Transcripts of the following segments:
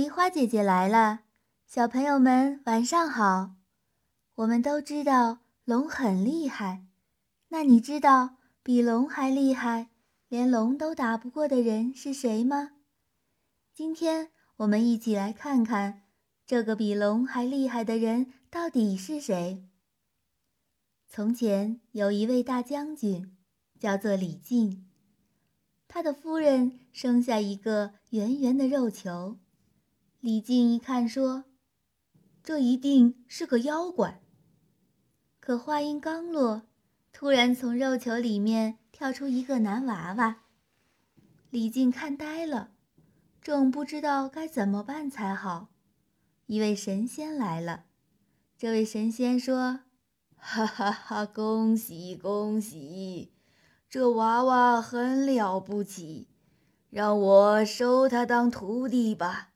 梨花姐姐来了，小朋友们晚上好。我们都知道龙很厉害，那你知道比龙还厉害，连龙都打不过的人是谁吗？今天我们一起来看看，这个比龙还厉害的人到底是谁。从前有一位大将军，叫做李靖，他的夫人生下一个圆圆的肉球。李靖一看，说：“这一定是个妖怪。”可话音刚落，突然从肉球里面跳出一个男娃娃。李靖看呆了，正不知道该怎么办才好。一位神仙来了，这位神仙说：“哈哈哈，恭喜恭喜，这娃娃很了不起，让我收他当徒弟吧。”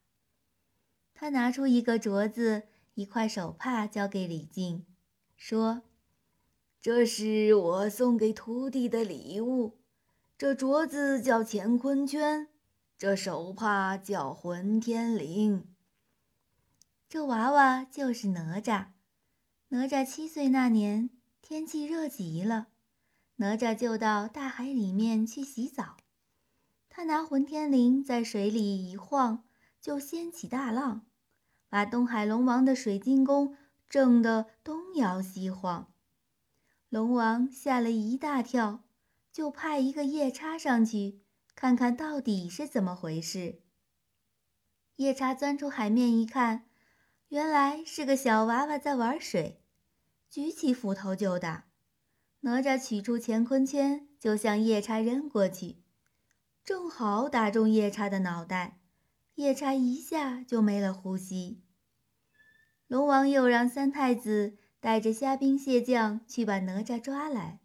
他拿出一个镯子、一块手帕，交给李靖，说：“这是我送给徒弟的礼物。这镯子叫乾坤圈，这手帕叫混天绫。这娃娃就是哪吒。哪吒七岁那年，天气热极了，哪吒就到大海里面去洗澡。他拿混天绫在水里一晃，就掀起大浪。”把东海龙王的水晶宫震得东摇西晃，龙王吓了一大跳，就派一个夜叉上去看看到底是怎么回事。夜叉钻出海面一看，原来是个小娃娃在玩水，举起斧头就打。哪吒取出乾坤圈就向夜叉扔过去，正好打中夜叉的脑袋，夜叉一下就没了呼吸。龙王又让三太子带着虾兵蟹将去把哪吒抓来。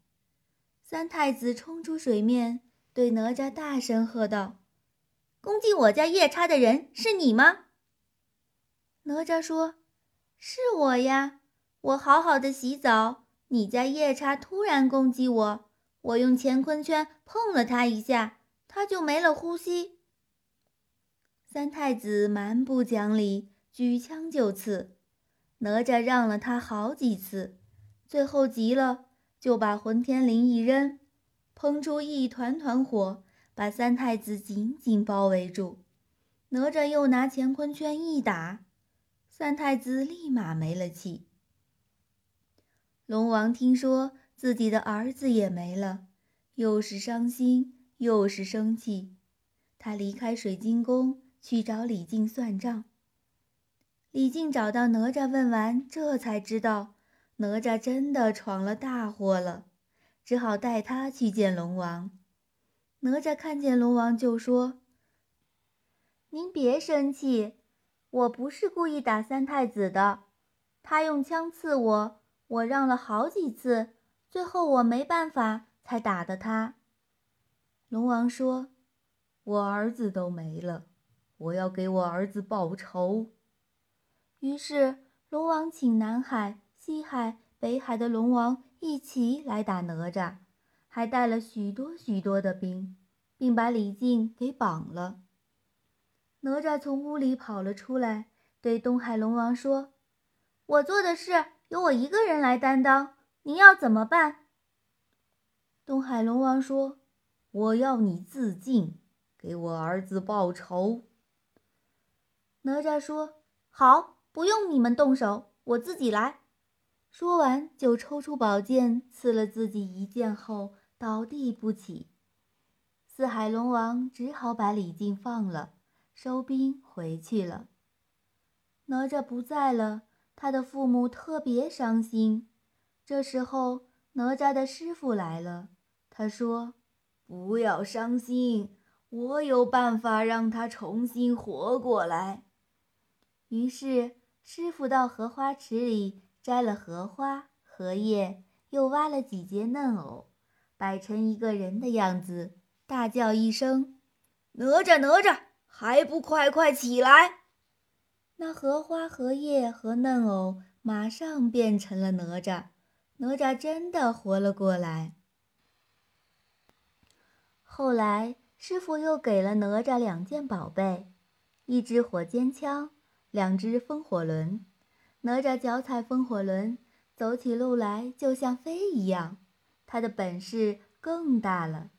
三太子冲出水面，对哪吒大声喝道：“攻击我家夜叉的人是你吗？”哪吒说：“是我呀，我好好的洗澡，你家夜叉突然攻击我，我用乾坤圈碰了他一下，他就没了呼吸。”三太子蛮不讲理，举枪就刺。哪吒让了他好几次，最后急了，就把混天绫一扔，喷出一团团火，把三太子紧紧包围住。哪吒又拿乾坤圈一打，三太子立马没了气。龙王听说自己的儿子也没了，又是伤心又是生气，他离开水晶宫去找李靖算账。李靖找到哪吒，问完，这才知道哪吒真的闯了大祸了，只好带他去见龙王。哪吒看见龙王就说：“您别生气，我不是故意打三太子的，他用枪刺我，我让了好几次，最后我没办法才打的他。”龙王说：“我儿子都没了，我要给我儿子报仇。”于是，龙王请南海、西海、北海的龙王一起来打哪吒，还带了许多许多的兵，并把李靖给绑了。哪吒从屋里跑了出来，对东海龙王说：“我做的事由我一个人来担当，您要怎么办？”东海龙王说：“我要你自尽，给我儿子报仇。”哪吒说：“好。”不用你们动手，我自己来。说完，就抽出宝剑刺了自己一剑后倒地不起。四海龙王只好把李靖放了，收兵回去了。哪吒不在了，他的父母特别伤心。这时候，哪吒的师傅来了，他说：“不要伤心，我有办法让他重新活过来。”于是。师傅到荷花池里摘了荷花、荷叶，又挖了几节嫩藕，摆成一个人的样子，大叫一声：“哪吒，哪吒，还不快快起来！”那荷花、荷叶和嫩藕马上变成了哪吒，哪吒真的活了过来。后来，师傅又给了哪吒两件宝贝。一支火尖枪，两只风火轮。哪吒脚踩风火轮，走起路来就像飞一样。他的本事更大了。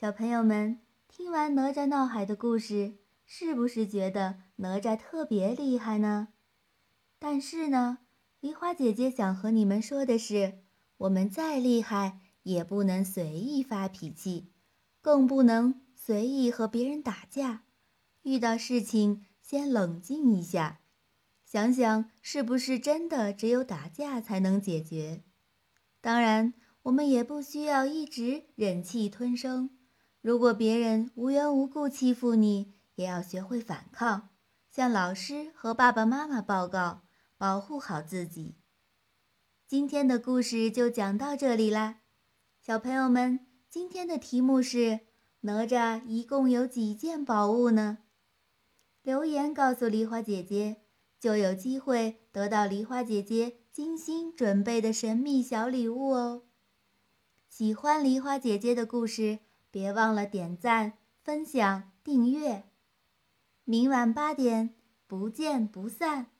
小朋友们，听完哪吒闹海的故事，是不是觉得哪吒特别厉害呢？但是呢，梨花姐姐想和你们说的是，我们再厉害，也不能随意发脾气，更不能随意和别人打架。遇到事情，先冷静一下。想想是不是真的只有打架才能解决？当然，我们也不需要一直忍气吞声。如果别人无缘无故欺负你，也要学会反抗，向老师和爸爸妈妈报告，保护好自己。今天的故事就讲到这里啦，小朋友们，今天的题目是：哪吒一共有几件宝物呢？留言告诉梨花姐姐。就有机会得到梨花姐姐精心准备的神秘小礼物哦！喜欢梨花姐姐的故事，别忘了点赞、分享、订阅。明晚八点，不见不散。